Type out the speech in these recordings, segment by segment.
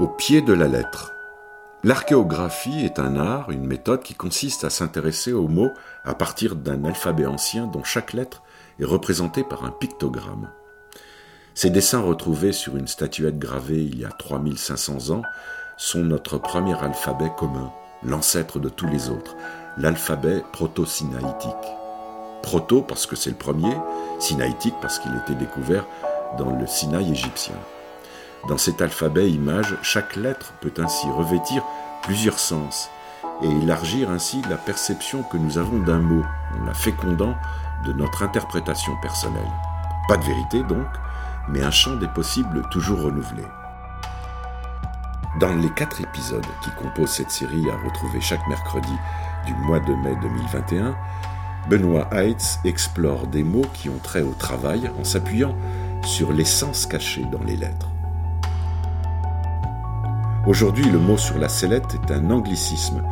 Au pied de la lettre. L'archéographie est un art, une méthode qui consiste à s'intéresser aux mots à partir d'un alphabet ancien dont chaque lettre est représentée par un pictogramme. Ces dessins retrouvés sur une statuette gravée il y a 3500 ans sont notre premier alphabet commun, l'ancêtre de tous les autres, l'alphabet proto-sinaïtique. Proto parce que c'est le premier, sinaïtique parce qu'il était découvert dans le Sinaï égyptien. Dans cet alphabet image, chaque lettre peut ainsi revêtir plusieurs sens et élargir ainsi la perception que nous avons d'un mot, en la fécondant de notre interprétation personnelle. Pas de vérité donc, mais un champ des possibles toujours renouvelé. Dans les quatre épisodes qui composent cette série à retrouver chaque mercredi du mois de mai 2021, Benoît Heitz explore des mots qui ont trait au travail en s'appuyant sur les sens cachés dans les lettres. Aujourd'hui, le mot sur la sellette est un anglicisme,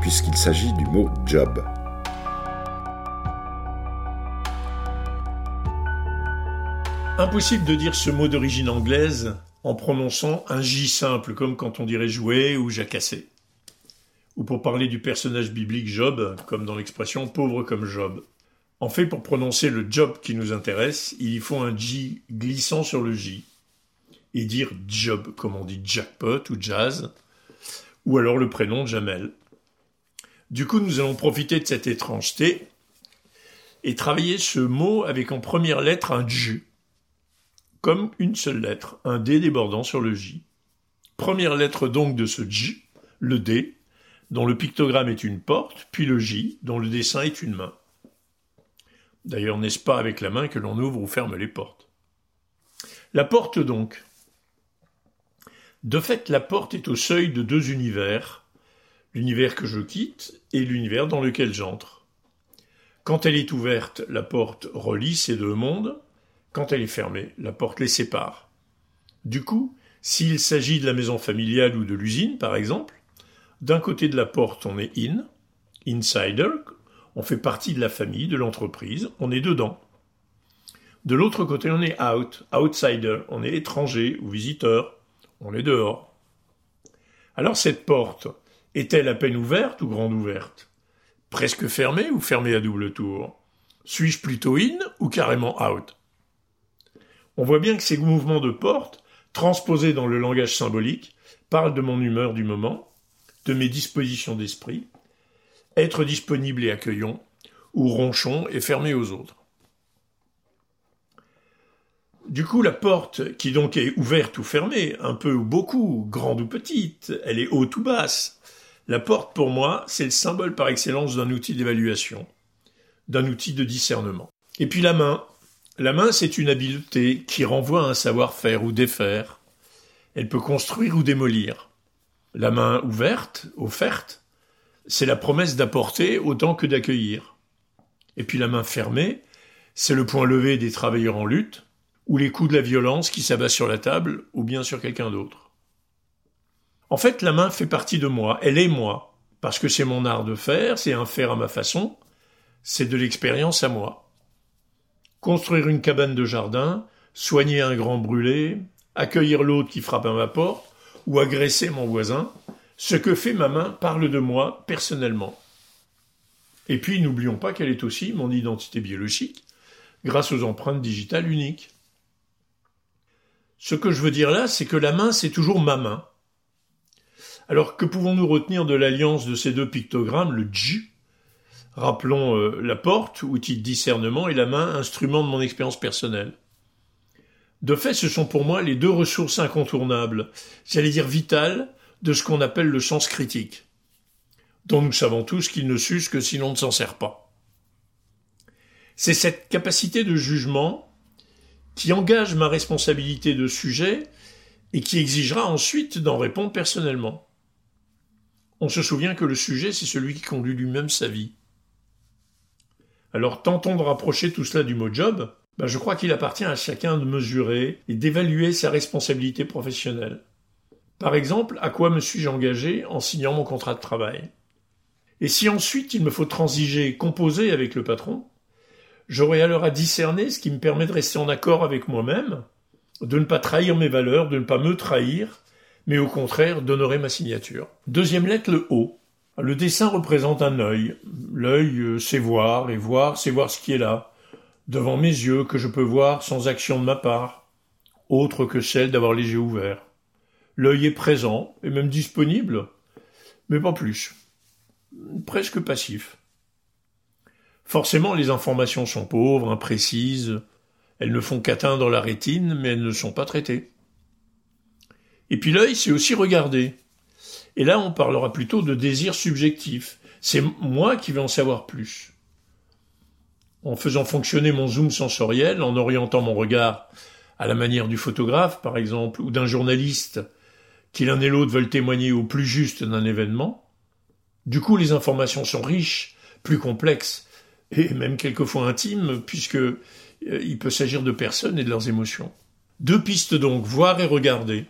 puisqu'il s'agit du mot job. Impossible de dire ce mot d'origine anglaise en prononçant un J simple, comme quand on dirait jouer ou jacasser. Ou pour parler du personnage biblique Job, comme dans l'expression pauvre comme Job. En fait, pour prononcer le job qui nous intéresse, il y faut un J glissant sur le J et dire job comme on dit jackpot ou jazz, ou alors le prénom Jamel. Du coup, nous allons profiter de cette étrangeté et travailler ce mot avec en première lettre un J, comme une seule lettre, un D débordant sur le J. Première lettre donc de ce J, le D, dont le pictogramme est une porte, puis le J, dont le dessin est une main. D'ailleurs, n'est-ce pas avec la main que l'on ouvre ou ferme les portes? La porte donc, de fait, la porte est au seuil de deux univers, l'univers que je quitte et l'univers dans lequel j'entre. Quand elle est ouverte, la porte relie ces deux mondes, quand elle est fermée, la porte les sépare. Du coup, s'il s'agit de la maison familiale ou de l'usine, par exemple, d'un côté de la porte, on est in, insider, on fait partie de la famille, de l'entreprise, on est dedans. De l'autre côté, on est out, outsider, on est étranger ou visiteur, on est dehors. Alors cette porte est-elle à peine ouverte ou grande ouverte? Presque fermée ou fermée à double tour? Suis-je plutôt in ou carrément out? On voit bien que ces mouvements de porte, transposés dans le langage symbolique, parlent de mon humeur du moment, de mes dispositions d'esprit, être disponible et accueillant, ou ronchon et fermé aux autres. Du coup, la porte, qui donc est ouverte ou fermée, un peu ou beaucoup, grande ou petite, elle est haute ou basse. La porte, pour moi, c'est le symbole par excellence d'un outil d'évaluation, d'un outil de discernement. Et puis la main. La main, c'est une habileté qui renvoie à un savoir-faire ou défaire. Elle peut construire ou démolir. La main ouverte, offerte, c'est la promesse d'apporter autant que d'accueillir. Et puis la main fermée, c'est le point levé des travailleurs en lutte, ou les coups de la violence qui s'abat sur la table, ou bien sur quelqu'un d'autre. En fait, la main fait partie de moi, elle est moi, parce que c'est mon art de faire, c'est un faire à ma façon, c'est de l'expérience à moi. Construire une cabane de jardin, soigner un grand brûlé, accueillir l'autre qui frappe à ma porte, ou agresser mon voisin, ce que fait ma main parle de moi personnellement. Et puis n'oublions pas qu'elle est aussi mon identité biologique, grâce aux empreintes digitales uniques. Ce que je veux dire là, c'est que la main, c'est toujours ma main. Alors que pouvons-nous retenir de l'alliance de ces deux pictogrammes, le J Rappelons euh, la porte, outil de discernement, et la main, instrument de mon expérience personnelle? De fait, ce sont pour moi les deux ressources incontournables, j'allais dire vitales, de ce qu'on appelle le sens critique, dont nous savons tous qu'il ne s'use que si l'on ne s'en sert pas. C'est cette capacité de jugement qui engage ma responsabilité de sujet et qui exigera ensuite d'en répondre personnellement. On se souvient que le sujet, c'est celui qui conduit lui-même sa vie. Alors tentons de rapprocher tout cela du mot job. Ben, je crois qu'il appartient à chacun de mesurer et d'évaluer sa responsabilité professionnelle. Par exemple, à quoi me suis-je engagé en signant mon contrat de travail? Et si ensuite il me faut transiger, composer avec le patron, J'aurai alors à discerner ce qui me permet de rester en accord avec moi-même, de ne pas trahir mes valeurs, de ne pas me trahir, mais au contraire d'honorer ma signature. Deuxième lettre, le O. Le dessin représente un œil. L'œil, euh, c'est voir, et voir, c'est voir ce qui est là, devant mes yeux, que je peux voir sans action de ma part, autre que celle d'avoir les yeux ouverts. L'œil est présent, et même disponible, mais pas plus. Presque passif. Forcément, les informations sont pauvres, imprécises, elles ne font qu'atteindre la rétine, mais elles ne sont pas traitées. Et puis l'œil, c'est aussi regarder. Et là, on parlera plutôt de désir subjectif. C'est moi qui vais en savoir plus. En faisant fonctionner mon zoom sensoriel, en orientant mon regard à la manière du photographe, par exemple, ou d'un journaliste, qui l'un et l'autre veulent témoigner au plus juste d'un événement, du coup, les informations sont riches, plus complexes, et même quelquefois intimes, puisque euh, il peut s'agir de personnes et de leurs émotions. Deux pistes donc, voir et regarder.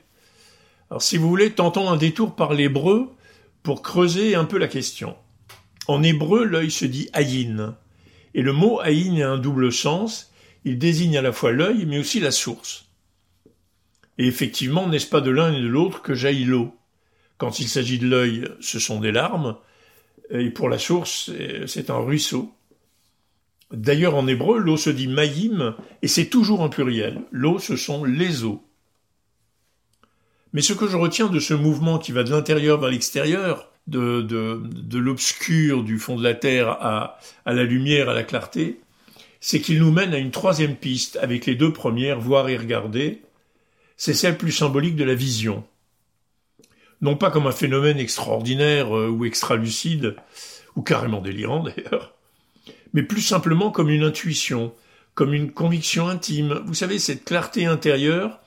Alors si vous voulez, tentons un détour par l'hébreu pour creuser un peu la question. En hébreu, l'œil se dit ayin, et le mot ayin a un double sens, il désigne à la fois l'œil mais aussi la source. Et effectivement, n'est-ce pas de l'un et de l'autre que jaillit l'eau? Quand il s'agit de l'œil, ce sont des larmes, et pour la source, c'est un ruisseau. D'ailleurs, en hébreu, l'eau se dit maïm, et c'est toujours en pluriel. L'eau, ce sont les eaux. Mais ce que je retiens de ce mouvement qui va de l'intérieur vers l'extérieur, de, de, l'obscur du fond de la Terre à, à la lumière, à la clarté, c'est qu'il nous mène à une troisième piste avec les deux premières, voir et regarder. C'est celle plus symbolique de la vision. Non pas comme un phénomène extraordinaire euh, ou extra-lucide, ou carrément délirant d'ailleurs, mais plus simplement comme une intuition, comme une conviction intime. Vous savez, cette clarté intérieure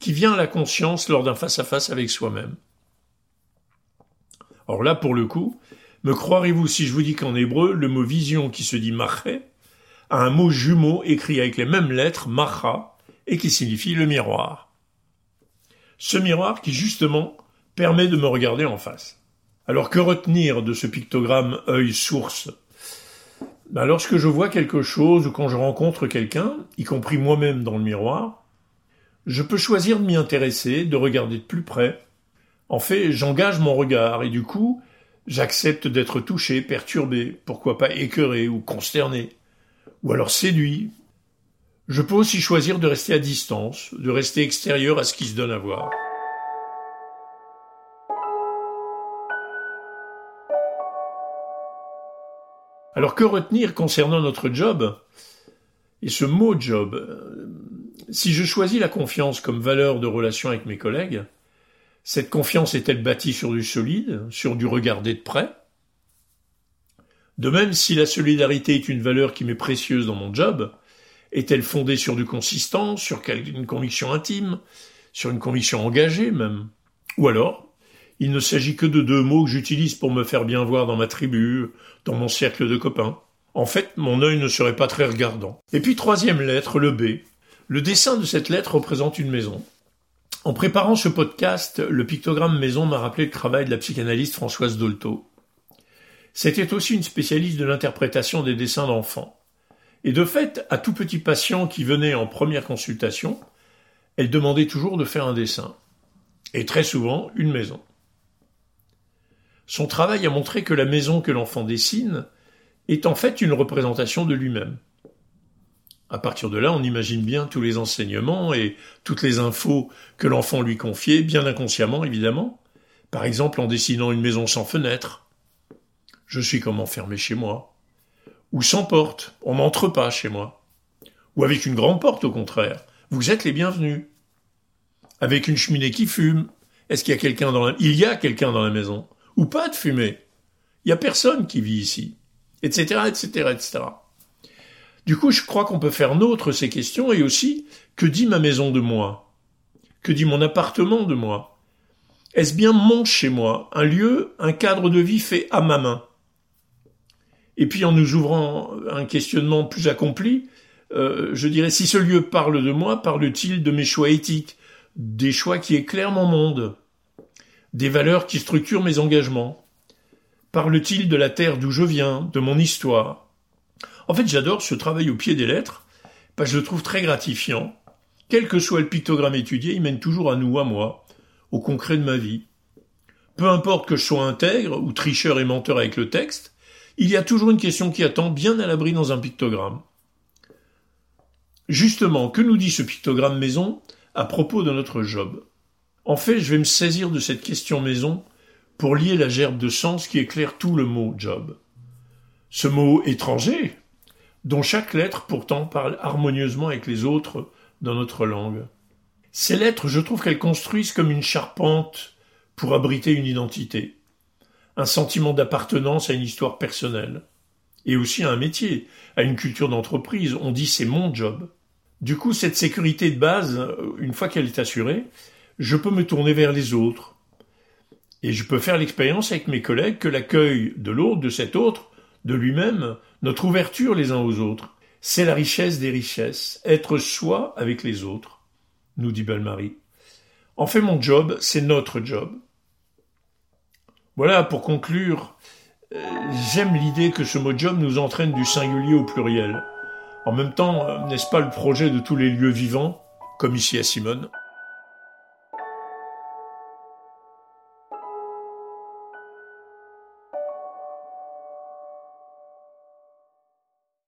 qui vient à la conscience lors d'un face-à-face avec soi-même. Or là, pour le coup, me croirez-vous si je vous dis qu'en hébreu, le mot vision qui se dit marché a un mot jumeau écrit avec les mêmes lettres, macha, et qui signifie le miroir. Ce miroir qui justement permet de me regarder en face. Alors que retenir de ce pictogramme œil source ben, Lorsque je vois quelque chose ou quand je rencontre quelqu'un, y compris moi-même dans le miroir, je peux choisir de m'y intéresser, de regarder de plus près. En fait, j'engage mon regard et du coup, j'accepte d'être touché, perturbé, pourquoi pas écœuré ou consterné, ou alors séduit. Je peux aussi choisir de rester à distance, de rester extérieur à ce qui se donne à voir. Alors que retenir concernant notre job Et ce mot job, si je choisis la confiance comme valeur de relation avec mes collègues, cette confiance est-elle bâtie sur du solide, sur du regarder de près De même, si la solidarité est une valeur qui m'est précieuse dans mon job, est-elle fondée sur du consistant, sur une conviction intime, sur une conviction engagée même? Ou alors, il ne s'agit que de deux mots que j'utilise pour me faire bien voir dans ma tribu, dans mon cercle de copains. En fait, mon œil ne serait pas très regardant. Et puis troisième lettre, le B. Le dessin de cette lettre représente une maison. En préparant ce podcast, le pictogramme maison m'a rappelé le travail de la psychanalyste Françoise Dolto. C'était aussi une spécialiste de l'interprétation des dessins d'enfants. Et de fait, à tout petit patient qui venait en première consultation, elle demandait toujours de faire un dessin. Et très souvent, une maison. Son travail a montré que la maison que l'enfant dessine est en fait une représentation de lui-même. À partir de là, on imagine bien tous les enseignements et toutes les infos que l'enfant lui confiait, bien inconsciemment évidemment. Par exemple en dessinant une maison sans fenêtre. Je suis comme enfermé chez moi. Ou sans porte, on n'entre pas chez moi. Ou avec une grande porte au contraire. Vous êtes les bienvenus. Avec une cheminée qui fume. Est-ce qu'il y a quelqu'un dans la... Il y a quelqu'un dans la maison. Ou pas de fumée. Il y a personne qui vit ici. Etc., etc., etc. Du coup, je crois qu'on peut faire nôtre ces questions et aussi que dit ma maison de moi? Que dit mon appartement de moi? Est-ce bien mon chez moi, un lieu, un cadre de vie fait à ma main? Et puis en nous ouvrant un questionnement plus accompli, euh, je dirais si ce lieu parle de moi, parle-t-il de mes choix éthiques, des choix qui éclairent mon monde, des valeurs qui structurent mes engagements Parle-t-il de la terre d'où je viens, de mon histoire? En fait, j'adore ce travail au pied des lettres, parce que je le trouve très gratifiant. Quel que soit le pictogramme étudié, il mène toujours à nous, à moi, au concret de ma vie. Peu importe que je sois intègre ou tricheur et menteur avec le texte, il y a toujours une question qui attend bien à l'abri dans un pictogramme. Justement, que nous dit ce pictogramme maison à propos de notre job? En fait, je vais me saisir de cette question maison pour lier la gerbe de sens qui éclaire tout le mot job. Ce mot étranger, dont chaque lettre pourtant parle harmonieusement avec les autres dans notre langue. Ces lettres, je trouve qu'elles construisent comme une charpente pour abriter une identité, un sentiment d'appartenance à une histoire personnelle, et aussi à un métier, à une culture d'entreprise. On dit c'est mon job. Du coup, cette sécurité de base, une fois qu'elle est assurée, je peux me tourner vers les autres. Et je peux faire l'expérience avec mes collègues que l'accueil de l'autre, de cet autre, de lui-même, notre ouverture les uns aux autres, c'est la richesse des richesses, être soi avec les autres, nous dit Belle-Marie. En fait, mon job, c'est notre job. Voilà, pour conclure, euh, j'aime l'idée que ce mot job nous entraîne du singulier au pluriel. En même temps, euh, n'est-ce pas le projet de tous les lieux vivants, comme ici à Simone?